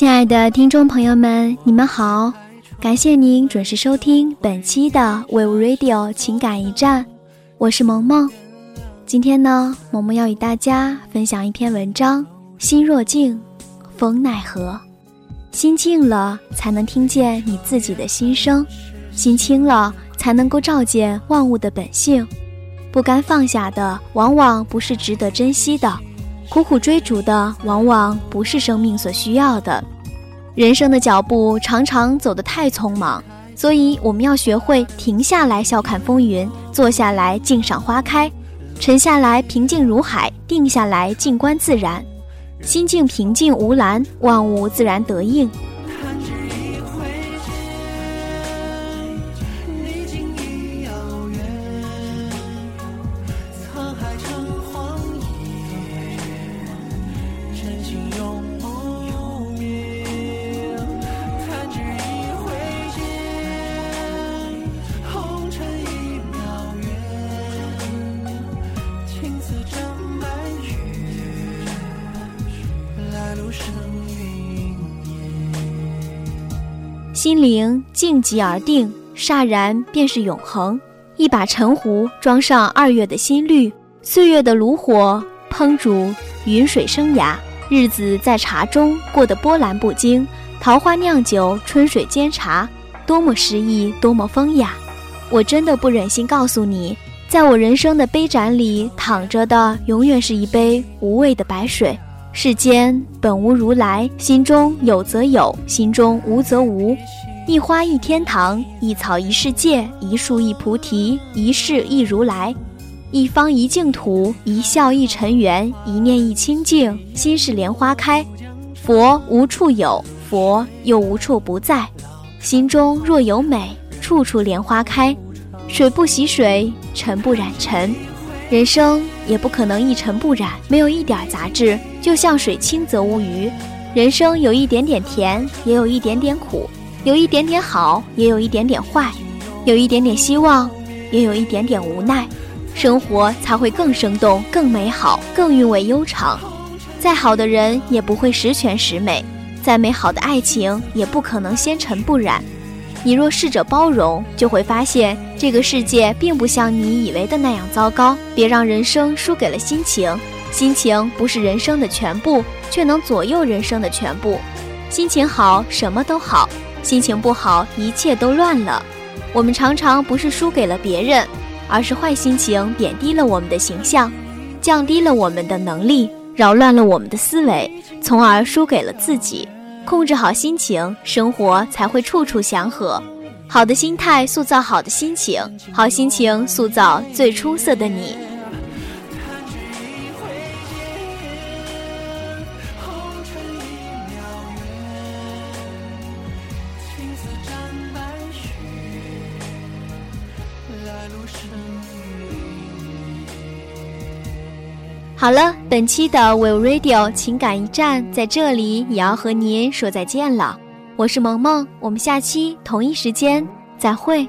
亲爱的听众朋友们，你们好，感谢您准时收听本期的 Wave Radio 情感驿站，我是萌萌。今天呢，萌萌要与大家分享一篇文章：心若静，风奈何？心静了，才能听见你自己的心声；心清了，才能够照见万物的本性。不甘放下的，往往不是值得珍惜的；苦苦追逐的，往往不是生命所需要的。人生的脚步常常走得太匆忙，所以我们要学会停下来笑看风云，坐下来静赏花开。沉下来，平静如海；定下来，静观自然。心境平静无澜，万物自然得应。心灵静极而定，霎然便是永恒。一把沉壶装上二月的新绿，岁月的炉火烹煮云水生涯，日子在茶中过得波澜不惊。桃花酿酒，春水煎茶，多么诗意，多么风雅。我真的不忍心告诉你，在我人生的杯盏里躺着的，永远是一杯无味的白水。世间本无如来，心中有则有，心中无则无。一花一天堂，一草一世界，一树一菩提，一世一如来。一方一净土，一笑一尘缘，一念一清净。心是莲花开，佛无处有，佛又无处不在。心中若有美，处处莲花开。水不洗水，尘不染尘。人生也不可能一尘不染，没有一点杂质，就像水清则无鱼。人生有一点点甜，也有一点点苦；有一点点好，也有一点点坏；有一点点希望，也有一点点无奈。生活才会更生动、更美好、更韵味悠长。再好的人也不会十全十美，再美好的爱情也不可能纤尘不染。你若试着包容，就会发现这个世界并不像你以为的那样糟糕。别让人生输给了心情，心情不是人生的全部，却能左右人生的全部。心情好，什么都好；心情不好，一切都乱了。我们常常不是输给了别人，而是坏心情贬低了我们的形象，降低了我们的能力，扰乱了我们的思维，从而输给了自己。控制好心情，生活才会处处祥和。好的心态塑造好的心情，好心情塑造最出色的你。好了，本期的 Will Radio 情感驿站在这里也要和您说再见了。我是萌萌，我们下期同一时间再会。